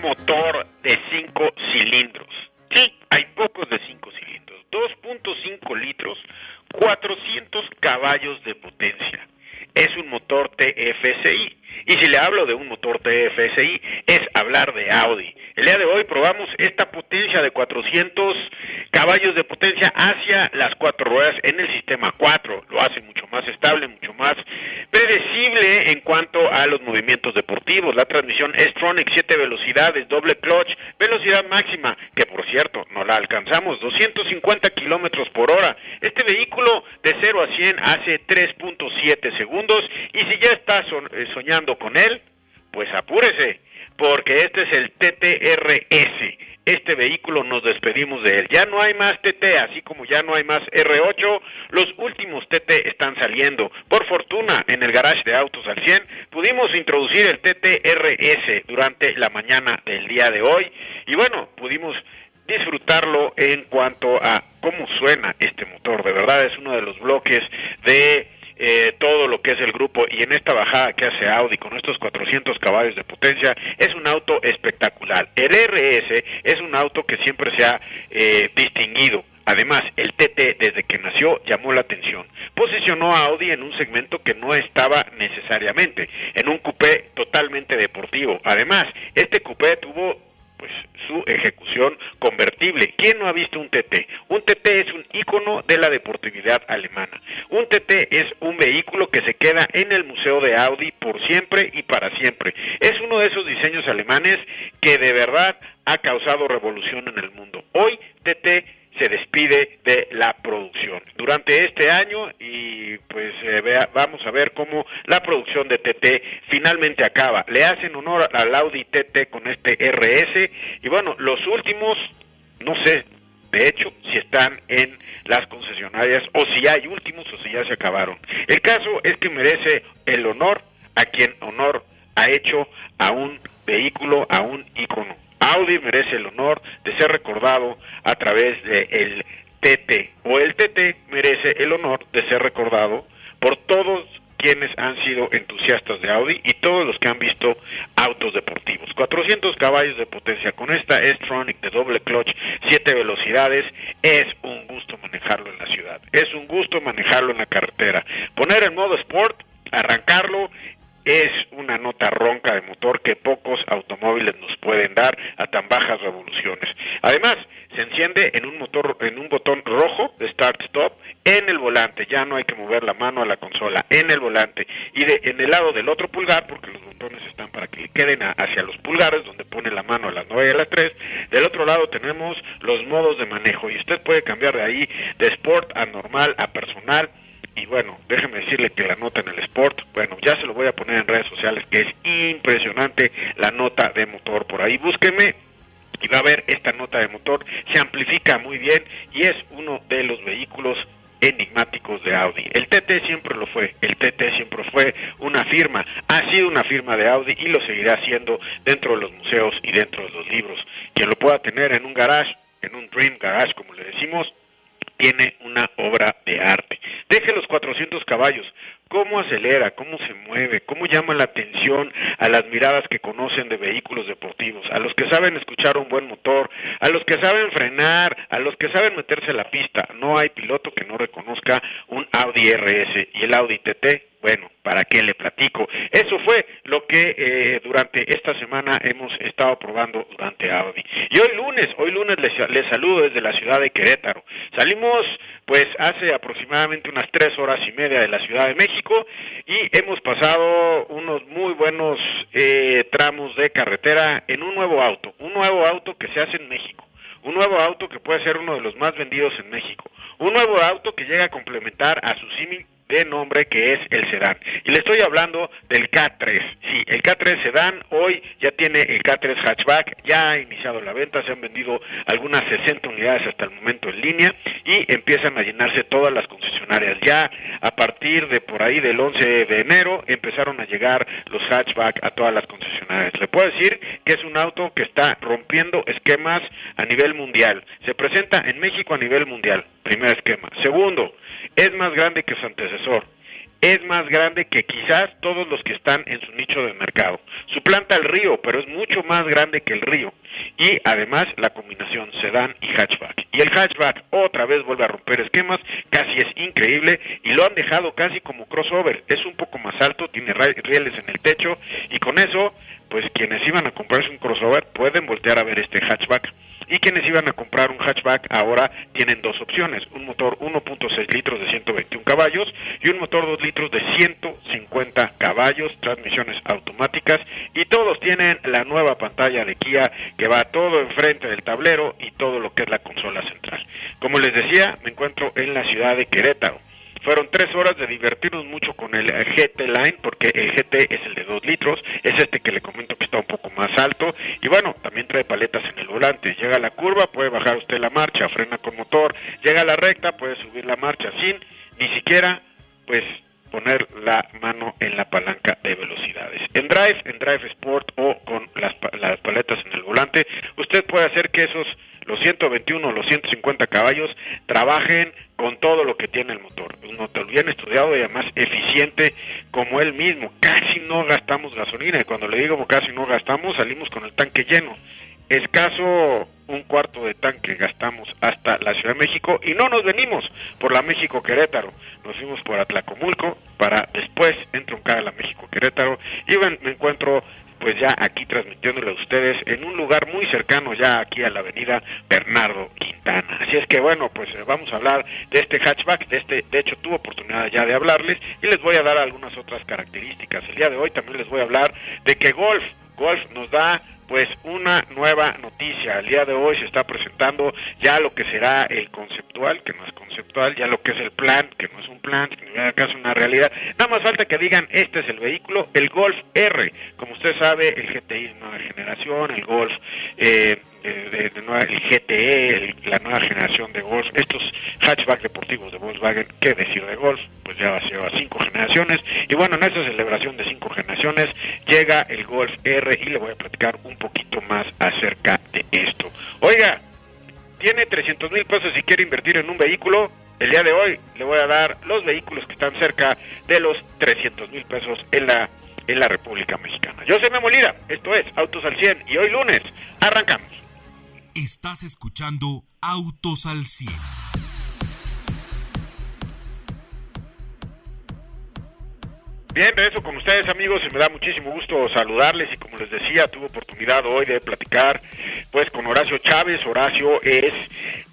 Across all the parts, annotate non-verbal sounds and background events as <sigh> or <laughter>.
Motor de 5 cilindros. Sí, hay pocos de 5 cilindros. 2.5 litros, 400 caballos de potencia. Es un motor TFSI. Y si le hablo de un motor TFSI, es hablar de Audi. El día de hoy probamos esta potencia de 400 caballos de potencia hacia las cuatro ruedas en el sistema 4. Lo hace mucho más estable, mucho más predecible en cuanto a los movimientos deportivos. La transmisión es Tronic 7 velocidades, doble clutch, velocidad máxima, que por cierto no la alcanzamos, 250 kilómetros por hora. Este vehículo de 0 a 100 hace 3.7 segundos y si ya está eh, soñando con él, pues apúrese, porque este es el TTRS este vehículo nos despedimos de él. Ya no hay más TT, así como ya no hay más R8, los últimos TT están saliendo. Por fortuna, en el garage de autos al 100 pudimos introducir el TTRS durante la mañana del día de hoy y bueno, pudimos disfrutarlo en cuanto a cómo suena este motor. De verdad es uno de los bloques de eh, todo lo que es el grupo y en esta bajada que hace Audi con estos 400 caballos de potencia es un auto espectacular. El RS es un auto que siempre se ha eh, distinguido Además, el TT desde que nació llamó la atención. Posicionó a Audi en un segmento que no estaba necesariamente, en un coupé totalmente deportivo. Además, este coupé tuvo pues su ejecución convertible. ¿Quién no ha visto un TT? Un TT es un icono de la deportividad alemana. Un TT es un vehículo que se queda en el Museo de Audi por siempre y para siempre. Es uno de esos diseños alemanes que de verdad ha causado revolución en el mundo. Hoy TT se despide de la producción durante este año y pues eh, vamos a ver cómo la producción de TT finalmente acaba. Le hacen honor al Audi TT con este RS y bueno, los últimos, no sé, de hecho, si están en las concesionarias o si hay últimos o si ya se acabaron. El caso es que merece el honor a quien honor ha hecho a un vehículo, a un icono. Audi merece el honor de ser recordado a través del el TT o el TT merece el honor de ser recordado por todos quienes han sido entusiastas de Audi y todos los que han visto autos deportivos. 400 caballos de potencia con esta S-Tronic de doble clutch, 7 velocidades, es un gusto manejarlo en la ciudad, es un gusto manejarlo en la carretera. Poner el modo Sport, arrancarlo es una nota ronca de motor que pocos automóviles nos pueden dar a tan bajas revoluciones. Además, se enciende en un motor en un botón rojo de start stop en el volante, ya no hay que mover la mano a la consola, en el volante y de, en el lado del otro pulgar porque los botones están para que le queden hacia los pulgares donde pone la mano a las 9 y a las 3. Del otro lado tenemos los modos de manejo y usted puede cambiar de ahí de sport a normal a personal y bueno, déjeme decirle que la nota en el Sport, bueno, ya se lo voy a poner en redes sociales, que es impresionante la nota de motor. Por ahí búsqueme y va a ver esta nota de motor, se amplifica muy bien y es uno de los vehículos enigmáticos de Audi. El TT siempre lo fue, el TT siempre fue una firma, ha sido una firma de Audi y lo seguirá siendo dentro de los museos y dentro de los libros. Quien lo pueda tener en un garage, en un Dream Garage como le decimos, tiene una obra de arte. Deje los 400 caballos, cómo acelera, cómo se mueve, cómo llama la atención a las miradas que conocen de vehículos deportivos, a los que saben escuchar un buen motor, a los que saben frenar, a los que saben meterse a la pista. No hay piloto que no reconozca un Audi RS y el Audi TT bueno, ¿para qué le platico? Eso fue lo que eh, durante esta semana hemos estado probando durante Audi. Y hoy lunes, hoy lunes les, les, saludo desde la ciudad de Querétaro. Salimos pues hace aproximadamente unas tres horas y media de la Ciudad de México y hemos pasado unos muy buenos eh, tramos de carretera en un nuevo auto, un nuevo auto que se hace en México un nuevo auto que puede ser uno de los más vendidos en México, un nuevo auto que llega a complementar a su símil de nombre que es el sedán. Y le estoy hablando del K3. Sí, el K3 sedán hoy ya tiene el K3 hatchback, ya ha iniciado la venta, se han vendido algunas 60 unidades hasta el momento en línea y empiezan a llenarse todas las concesionarias. Ya a partir de por ahí del 11 de enero empezaron a llegar los hatchback a todas las concesionarias. Le puedo decir que es un auto que está rompiendo esquemas a nivel mundial. Se presenta en México a nivel mundial, primer esquema. Segundo, es más grande que su antecesor es más grande que quizás todos los que están en su nicho de mercado. Suplanta el río, pero es mucho más grande que el río. Y además la combinación sedán y hatchback. Y el hatchback otra vez vuelve a romper esquemas, casi es increíble y lo han dejado casi como crossover. Es un poco más alto, tiene rieles en el techo y con eso, pues quienes iban a comprarse un crossover pueden voltear a ver este hatchback y quienes iban a comprar un hatchback ahora tienen dos opciones, un motor 1.6 litros de 121 caballos y un motor 2 litros de 150 caballos, transmisiones automáticas y todos tienen la nueva pantalla de Kia que va todo enfrente del tablero y todo lo que es la consola central. Como les decía, me encuentro en la ciudad de Querétaro. Fueron tres horas de divertirnos mucho con el GT Line, porque el GT es el de 2 litros, es este que le comento que está un poco más alto, y bueno, también trae paletas en el volante. Llega a la curva, puede bajar usted la marcha, frena con motor, llega a la recta, puede subir la marcha sin ni siquiera, pues, poner la mano en la palanca de velocidades. En Drive, en Drive Sport o con las, las paletas en el volante, usted puede hacer que esos los 121 o los 150 caballos trabajen con todo lo que tiene el motor. Un motor bien estudiado y además eficiente como él mismo. Casi no gastamos gasolina y cuando le digo casi no gastamos salimos con el tanque lleno. Escaso un cuarto de tanque gastamos hasta la Ciudad de México y no nos venimos por la México Querétaro, nos fuimos por Atlacomulco para después entroncar a la México Querétaro y me encuentro pues ya aquí transmitiéndole a ustedes en un lugar muy cercano ya aquí a la avenida Bernardo Quintana. Así es que bueno, pues eh, vamos a hablar de este hatchback, de este, de hecho tuve oportunidad ya de hablarles y les voy a dar algunas otras características. El día de hoy también les voy a hablar de que Golf, Golf nos da pues una nueva noticia. El día de hoy se está presentando ya lo que será el conceptual, que no es conceptual, ya lo que es el plan, que no es un plan, que en caso una realidad. Nada más falta que digan, este es el vehículo, el Golf R. Como usted sabe, el GTI es nueva generación, el Golf eh, de, nueva, el GTE, la nueva generación de Golf, estos hatchback deportivos de Volkswagen, ¿qué decir de Golf? Pues ya va a cinco generaciones. Y bueno, en esta celebración de cinco generaciones llega el Golf R y le voy a platicar un poquito más acerca de esto. Oiga, tiene 300 mil pesos si quiere invertir en un vehículo. El día de hoy le voy a dar los vehículos que están cerca de los 300 mil pesos en la en la República Mexicana. Yo soy Memo Lira, esto es Autos al 100 y hoy lunes arrancamos. Estás escuchando Autos al 100. Bien, eso con ustedes amigos me da muchísimo gusto saludarles y como les decía, tuve oportunidad hoy de platicar pues con Horacio Chávez. Horacio es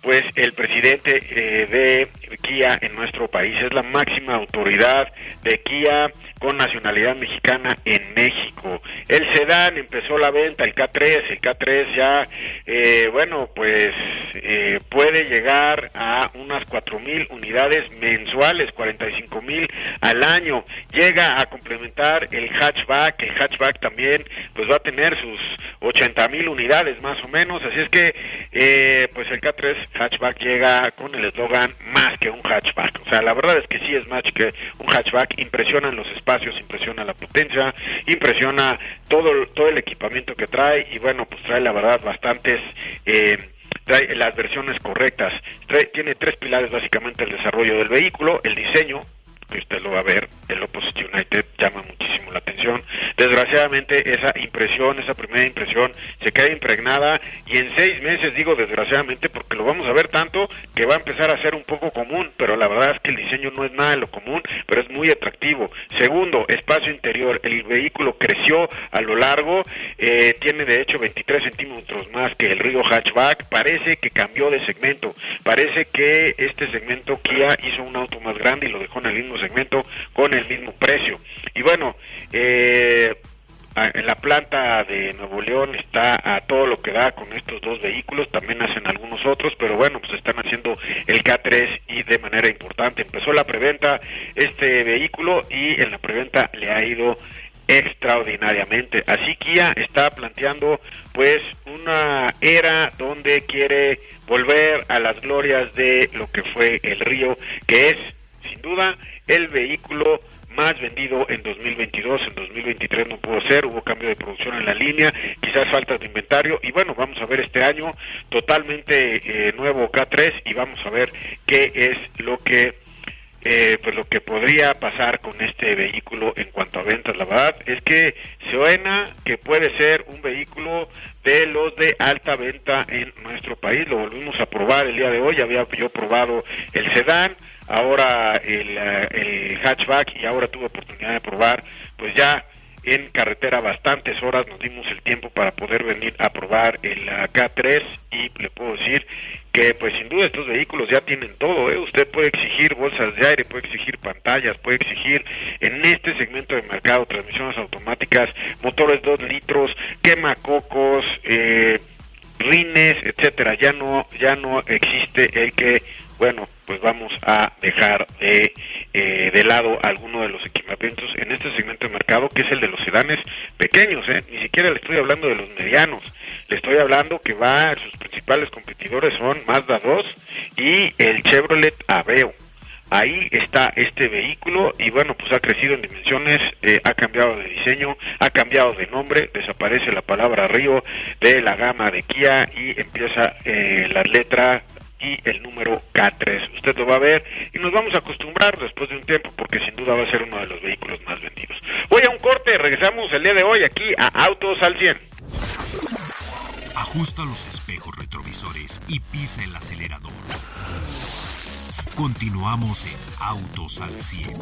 pues el presidente eh, de Kia en nuestro país, es la máxima autoridad de Kia con nacionalidad mexicana en México. El sedán empezó la venta, el K3, el K3 ya, eh, bueno, pues eh, puede llegar a unas cuatro mil unidades mensuales, 45 mil al año. Llega a complementar el hatchback, el hatchback también pues va a tener sus 80 mil unidades más o menos, así es que eh, pues el K3 hatchback llega con el eslogan más que un hatchback. O sea, la verdad es que sí es más que un hatchback, impresionan los espacios impresiona la potencia, impresiona todo, todo el equipamiento que trae y bueno, pues trae la verdad bastantes... Eh, trae las versiones correctas. tiene tres pilares básicamente el desarrollo del vehículo, el diseño, que usted lo va a ver, el Opposite United llama muchísimo la atención. Desgraciadamente esa impresión, esa primera impresión se queda impregnada y en seis meses digo desgraciadamente porque lo vamos a ver tanto que va a empezar a ser un poco común, pero la verdad es que el diseño no es nada de lo común, pero es muy atractivo. Segundo, espacio interior, el vehículo creció a lo largo, eh, tiene de hecho 23 centímetros más que el Río Hatchback, parece que cambió de segmento, parece que este segmento Kia hizo un auto más grande y lo dejó en el mismo segmento con el mismo precio. Y bueno, eh, en la planta de Nuevo León está a todo lo que da con estos dos vehículos, también hacen algunos otros, pero bueno, pues están haciendo el K3 y de manera importante. Empezó la preventa este vehículo y en la preventa le ha ido extraordinariamente. Así Kia está planteando pues una era donde quiere volver a las glorias de lo que fue el Río, que es sin duda el vehículo más vendido en 2022, en 2023 no pudo ser, hubo cambio de producción en la línea, quizás faltas de inventario y bueno, vamos a ver este año totalmente eh, nuevo K3 y vamos a ver qué es lo que eh, pues lo que podría pasar con este vehículo en cuanto a ventas. La verdad es que suena que puede ser un vehículo de los de alta venta en nuestro país. Lo volvimos a probar el día de hoy. Había yo probado el sedán, ahora el, eh, el hatchback y ahora tuve oportunidad de probar pues ya en carretera bastantes horas, nos dimos el tiempo para poder venir a probar el K3 y le puedo decir que pues sin duda estos vehículos ya tienen todo, ¿eh? usted puede exigir bolsas de aire, puede exigir pantallas, puede exigir en este segmento de mercado transmisiones automáticas, motores 2 litros, quemacocos, eh, rines, etcétera, ya no, ya no existe el que bueno, pues vamos a dejar de, eh, de lado alguno de los equipamientos en este segmento de mercado que es el de los sedanes pequeños, ¿eh? ni siquiera le estoy hablando de los medianos, le estoy hablando que va, sus principales competidores son Mazda 2 y el Chevrolet Aveo. Ahí está este vehículo y bueno, pues ha crecido en dimensiones, eh, ha cambiado de diseño, ha cambiado de nombre, desaparece la palabra Río de la gama de Kia y empieza eh, la letra y el número K3. Usted lo va a ver y nos vamos a acostumbrar después de un tiempo porque sin duda va a ser uno de los vehículos más vendidos. Voy a un corte, regresamos el día de hoy aquí a Autos al 100. Ajusta los espejos retrovisores y pisa el acelerador. Continuamos en Autos al 100.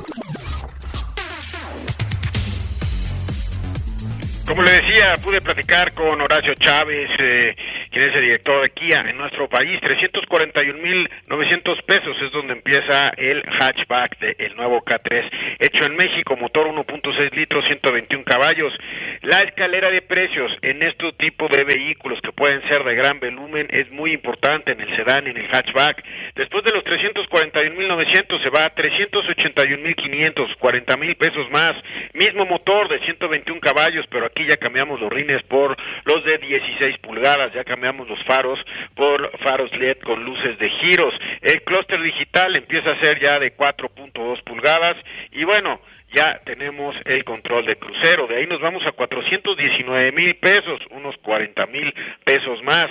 Como le decía, pude platicar con Horacio Chávez, eh, quien es el director de Kia en nuestro país. 341.900 pesos es donde empieza el hatchback del nuevo K3, hecho en México, motor 1.6 litros, 121 caballos. La escalera de precios en este tipo de vehículos que pueden ser de gran volumen es muy importante en el sedán en el hatchback. Después de los 341.900 se va a 381.500, 40 mil pesos más. Mismo motor de 121 caballos, pero aquí ya cambiamos los rines por los de 16 pulgadas, ya cambiamos los faros por faros LED con luces de giros. El clúster digital empieza a ser ya de 4.2 pulgadas y bueno, ya tenemos el control de crucero. De ahí nos vamos a 419 mil pesos, unos 40 mil pesos más.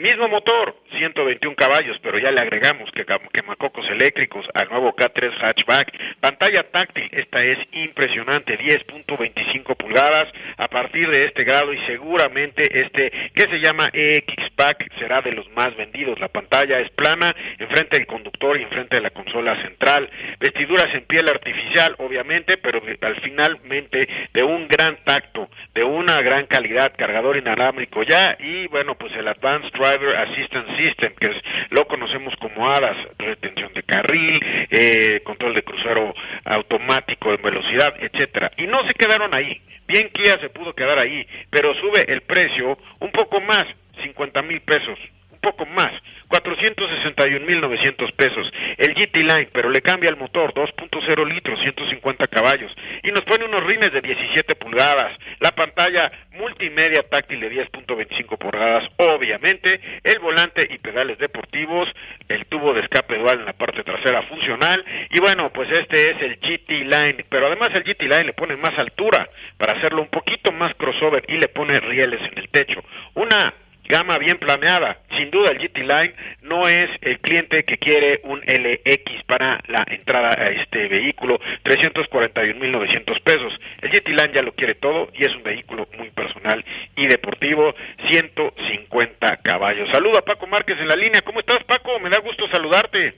Mismo motor, 121 caballos, pero ya le agregamos que quemacocos eléctricos al nuevo K3 hatchback. Pantalla táctil, esta es impresionante, 10.25 pulgadas a partir de este grado y seguramente este que se llama EX Pack será de los más vendidos. La pantalla es plana, enfrente del conductor y enfrente de la consola central. Vestiduras en piel artificial, obviamente, pero al finalmente de un gran tacto, de una gran calidad, cargador inalámbrico ya y bueno, pues el Advanced Drive Driver Assistance System, que es, lo conocemos como ADAS, retención de carril, eh, control de crucero automático en velocidad, etcétera. Y no se quedaron ahí. Bien Kia se pudo quedar ahí, pero sube el precio un poco más, 50 mil pesos poco más, 461.900 pesos. El GT Line, pero le cambia el motor, 2.0 litros, 150 caballos. Y nos pone unos rines de 17 pulgadas. La pantalla multimedia táctil de 10.25 pulgadas, obviamente. El volante y pedales deportivos. El tubo de escape dual en la parte trasera funcional. Y bueno, pues este es el GT Line. Pero además el GT Line le pone más altura para hacerlo un poquito más crossover y le pone rieles en el techo. Una gama bien planeada. Sin duda el GT Line no es el cliente que quiere un LX para la entrada a este vehículo, 341.900 pesos. El GT Line ya lo quiere todo y es un vehículo muy personal y deportivo, 150 caballos. Saludo a Paco Márquez en la línea. ¿Cómo estás Paco? Me da gusto saludarte.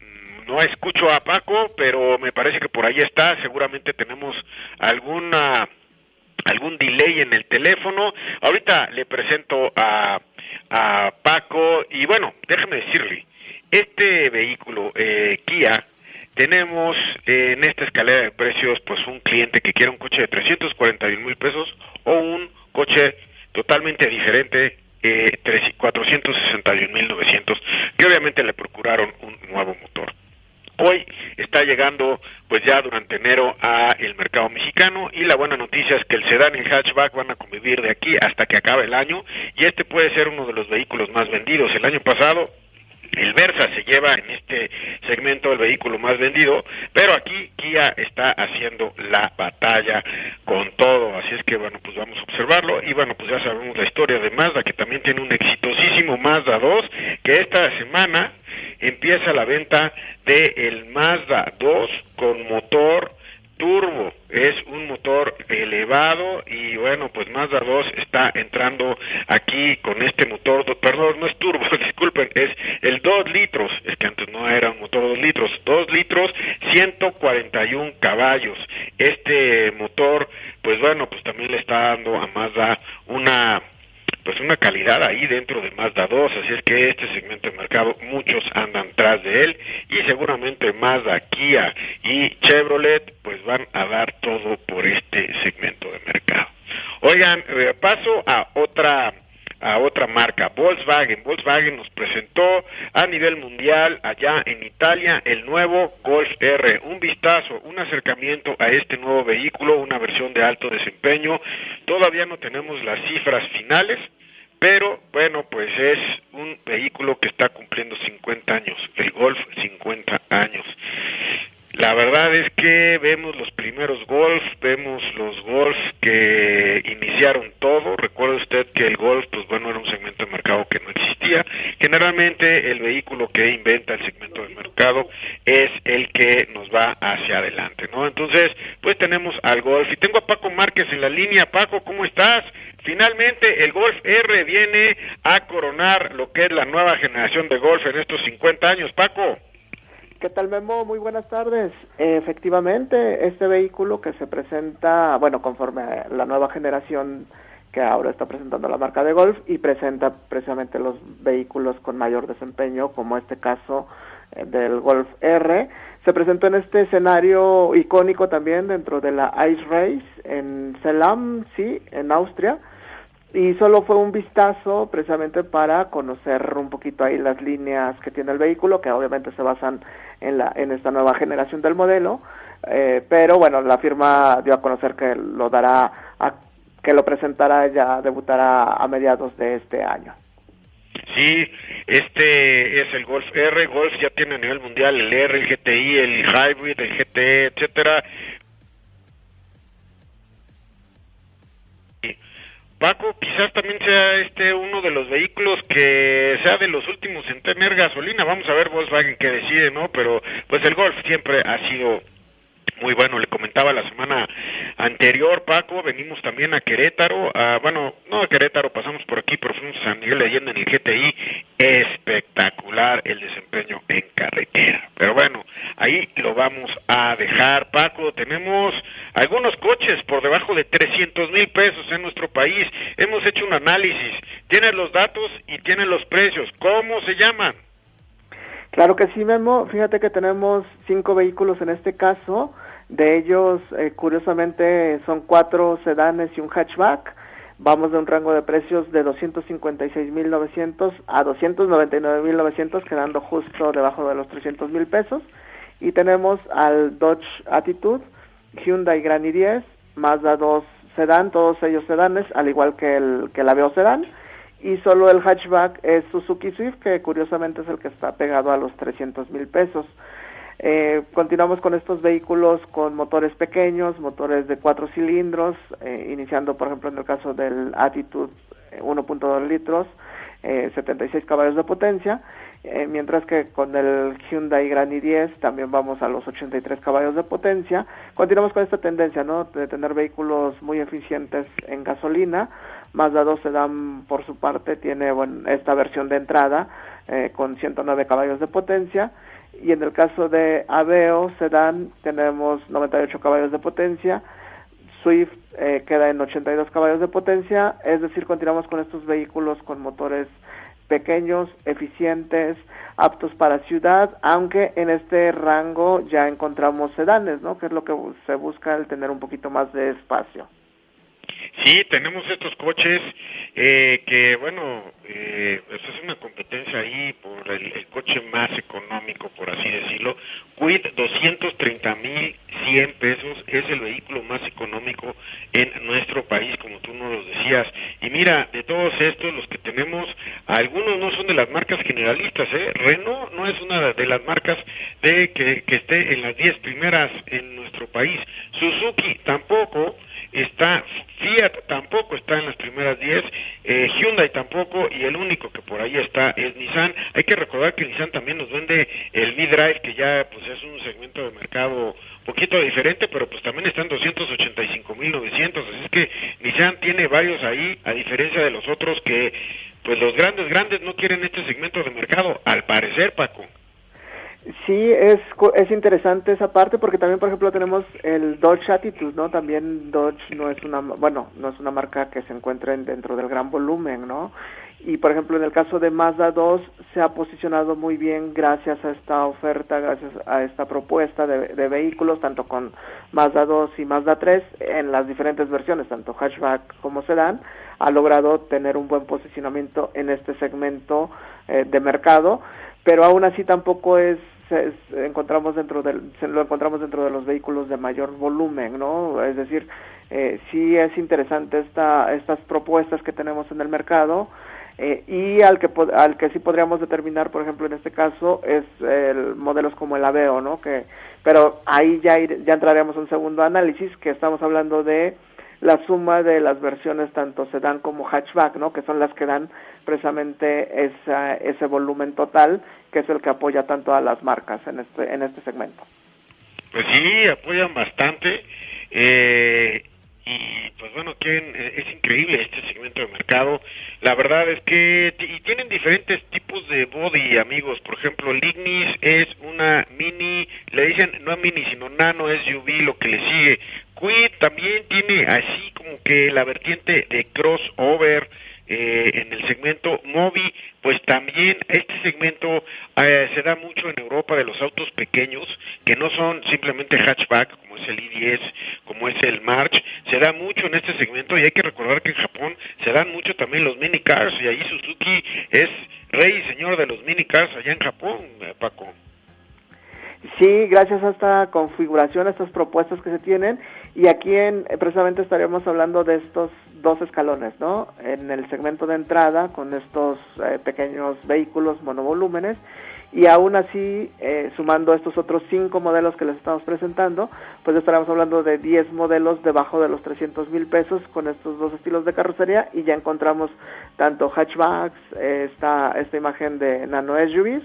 Mm, no escucho a Paco, pero me parece que por ahí está. Seguramente tenemos alguna algún delay en el teléfono. Ahorita le presento a, Paco y bueno, déjeme decirle, este vehículo eh, Kia tenemos en esta escalera de precios pues un cliente que quiere un coche de 341 mil pesos o un coche totalmente diferente eh, 461.900 que obviamente le procuraron un nuevo motor. Hoy está llegando pues ya durante enero a el mercado mexicano y la buena noticia es que el sedán y el hatchback van a convivir de aquí hasta que acabe el año y este puede ser uno de los vehículos más vendidos. El año pasado el Versa se lleva en este segmento el vehículo más vendido, pero aquí Kia está haciendo la batalla con todo, así es que bueno, pues vamos a observarlo y bueno, pues ya sabemos la historia de Mazda que también tiene un exitosísimo Mazda 2 que esta semana empieza la venta de el Mazda 2 con motor turbo, es un motor elevado y bueno, pues Mazda 2 está entrando aquí con este motor, perdón, no es turbo, <laughs> disculpen, es el 2 litros, es que antes no era un motor 2 litros, 2 litros, 141 caballos. Este motor, pues bueno, pues también le está dando a Mazda una pues una calidad ahí dentro de Mazda 2, así es que este segmento de mercado muchos andan tras de él y seguramente Mazda, Kia y Chevrolet pues van a dar todo por este segmento de mercado. Oigan, eh, paso a otra a otra marca, Volkswagen. Volkswagen nos presentó a nivel mundial allá en Italia el nuevo Golf R. Un vistazo, un acercamiento a este nuevo vehículo, una versión de alto desempeño. Todavía no tenemos las cifras finales, pero bueno, pues es un vehículo que está cumpliendo 50 años, el Golf 50 años. La verdad es que vemos los primeros Golf, vemos los Golf que iniciaron todo. Recuerde usted que el Golf, pues bueno, era un segmento de mercado que no existía. Generalmente el vehículo que inventa el segmento de mercado es el que nos va hacia adelante, ¿no? Entonces, pues tenemos al Golf y tengo a Paco Márquez en la línea. Paco, ¿cómo estás? Finalmente el Golf R viene a coronar lo que es la nueva generación de Golf en estos 50 años. Paco. ¿Qué tal Memo? Muy buenas tardes. Efectivamente, este vehículo que se presenta, bueno, conforme la nueva generación que ahora está presentando la marca de Golf y presenta precisamente los vehículos con mayor desempeño, como este caso eh, del Golf R, se presentó en este escenario icónico también dentro de la Ice Race en Selam, sí, en Austria, y solo fue un vistazo precisamente para conocer un poquito ahí las líneas que tiene el vehículo, que obviamente se basan en, la, en esta nueva generación del modelo, eh, pero bueno, la firma dio a conocer que lo dará, a, que lo presentará, ya debutará a mediados de este año. Sí, este es el Golf R, Golf ya tiene a nivel mundial el R, el GTI, el Hybrid, el GT, etcétera, Paco, quizás también sea este uno de los vehículos que sea de los últimos en tener gasolina. Vamos a ver Volkswagen que decide, ¿no? Pero pues el Golf siempre ha sido muy bueno. Le comentaba la semana anterior, Paco, venimos también a Querétaro, a, bueno, no a Querétaro, pasamos por aquí, pero fuimos a San Miguel de en el GTI. Espectacular el desempeño en carretera. Pero bueno, ahí lo vamos a dejar, Paco. Tenemos algunos coches por debajo de 300 mil pesos en nuestro país. Hemos hecho un análisis. Tienes los datos y tienes los precios. ¿Cómo se llaman? Claro que sí, Memo. Fíjate que tenemos cinco vehículos en este caso. De ellos, eh, curiosamente, son cuatro sedanes y un hatchback. Vamos de un rango de precios de 256.900 a 299.900, quedando justo debajo de los 300.000 pesos. Y tenemos al Dodge Attitude, Hyundai Grand i10, Mazda 2 sedán, todos ellos sedanes, al igual que el, que el Aveo sedán y solo el hatchback es Suzuki Swift, que curiosamente es el que está pegado a los 300 mil pesos. Eh, continuamos con estos vehículos con motores pequeños, motores de cuatro cilindros, eh, iniciando por ejemplo en el caso del Attitude 1.2 eh, litros, 76 caballos de potencia, mientras que con el Hyundai Grand i10 también vamos a los 83 caballos de potencia. Continuamos con esta tendencia, ¿no? De tener vehículos muy eficientes en gasolina, Mazda 2 Sedan, por su parte, tiene esta versión de entrada eh, con 109 caballos de potencia. Y en el caso de Aveo Sedan, tenemos 98 caballos de potencia. Swift eh, queda en 82 caballos de potencia. Es decir, continuamos con estos vehículos con motores pequeños, eficientes, aptos para ciudad, aunque en este rango ya encontramos sedanes, ¿no? Que es lo que se busca el tener un poquito más de espacio. Sí, tenemos estos coches eh, que, bueno, eh, es una competencia ahí por el, coche más económico, por así decirlo. Quid, 230 mil 100 pesos, es el vehículo más económico en nuestro país, como tú nos decías. Y mira, de todos estos, los que tenemos, algunos no son de las marcas generalistas, ¿eh? Renault no es una de las marcas de que, que esté en las 10 primeras en nuestro país. Suzuki tampoco está Fiat tampoco está en las primeras 10, eh, Hyundai tampoco y el único que por ahí está es Nissan. Hay que recordar que Nissan también nos vende el mid-drive que ya pues es un segmento de mercado poquito diferente, pero pues también está en 285.900, así es que Nissan tiene varios ahí, a diferencia de los otros que pues los grandes grandes no quieren este segmento de mercado, al parecer Paco. Sí, es, es interesante esa parte porque también, por ejemplo, tenemos el Dodge Attitude, ¿no? También Dodge no es una, bueno, no es una marca que se encuentre dentro del gran volumen, ¿no? Y, por ejemplo, en el caso de Mazda 2 se ha posicionado muy bien gracias a esta oferta, gracias a esta propuesta de, de vehículos, tanto con Mazda 2 y Mazda 3, en las diferentes versiones, tanto hatchback como sedán, ha logrado tener un buen posicionamiento en este segmento eh, de mercado pero aún así tampoco es encontramos dentro del, lo encontramos dentro de los vehículos de mayor volumen, ¿no? Es decir, eh, sí es interesante esta, estas propuestas que tenemos en el mercado eh, y al que al que sí podríamos determinar, por ejemplo, en este caso es el modelos como el Aveo, ¿no? Que pero ahí ya ya entraríamos un segundo análisis que estamos hablando de la suma de las versiones tanto sedán como hatchback, ¿no? Que son las que dan precisamente esa, ese volumen total, que es el que apoya tanto a las marcas en este en este segmento. Pues sí, apoyan bastante. Eh, y pues bueno, que es increíble este segmento de mercado. La verdad es que y tienen diferentes tipos de body, amigos. Por ejemplo, el Ignis es una mini, le dicen no mini, sino nano SUV, lo que le sigue. Quid también tiene así como que la vertiente de crossover eh, en el segmento Mobi, pues también este segmento eh, se da mucho en Europa de los autos pequeños, que no son simplemente hatchback, como es el i10, como es el March, se da mucho en este segmento y hay que recordar que en Japón se dan mucho también los mini cars y ahí Suzuki es rey y señor de los mini cars allá en Japón, eh, Paco. Sí, gracias a esta configuración, a estas propuestas que se tienen, y aquí en, precisamente estaríamos hablando de estos dos escalones, ¿no? En el segmento de entrada, con estos eh, pequeños vehículos monovolúmenes, y aún así, eh, sumando estos otros cinco modelos que les estamos presentando, pues estaríamos hablando de 10 modelos debajo de los 300 mil pesos con estos dos estilos de carrocería, y ya encontramos tanto hatchbacks, eh, esta, esta imagen de nano SUVs,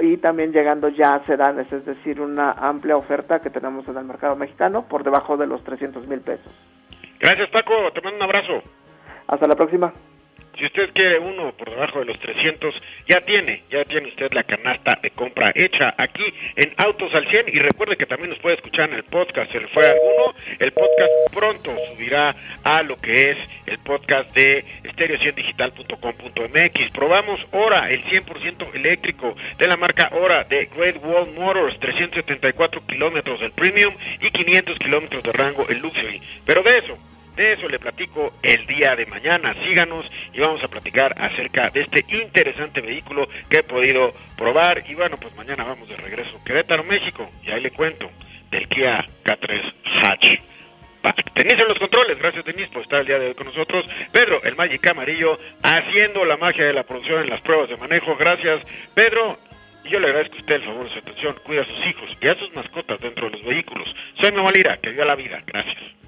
y también llegando ya a sedanes, es decir, una amplia oferta que tenemos en el mercado mexicano por debajo de los 300 mil pesos. Gracias Paco, te mando un abrazo. Hasta la próxima. Si usted quiere uno por debajo de los 300, ya tiene, ya tiene usted la canasta de compra hecha aquí en Autos al 100 y recuerde que también nos puede escuchar en el podcast, se le fue alguno, el podcast pronto subirá a lo que es el podcast de stereo100digital.com.mx. Probamos Hora, el 100% eléctrico de la marca Hora de Great Wall Motors, 374 kilómetros del Premium y 500 kilómetros de rango el Luxury. Pero de eso de eso le platico el día de mañana. Síganos y vamos a platicar acerca de este interesante vehículo que he podido probar. Y bueno, pues mañana vamos de regreso a Querétaro, México. Y ahí le cuento del Kia K3 Hatch. Tenéis en los controles, gracias Denis por estar el día de hoy con nosotros. Pedro, el Magic Amarillo, haciendo la magia de la producción en las pruebas de manejo. Gracias, Pedro. Y yo le agradezco a usted el favor de su atención. Cuida a sus hijos y a sus mascotas dentro de los vehículos. Soy Novalira, que dio la vida. Gracias.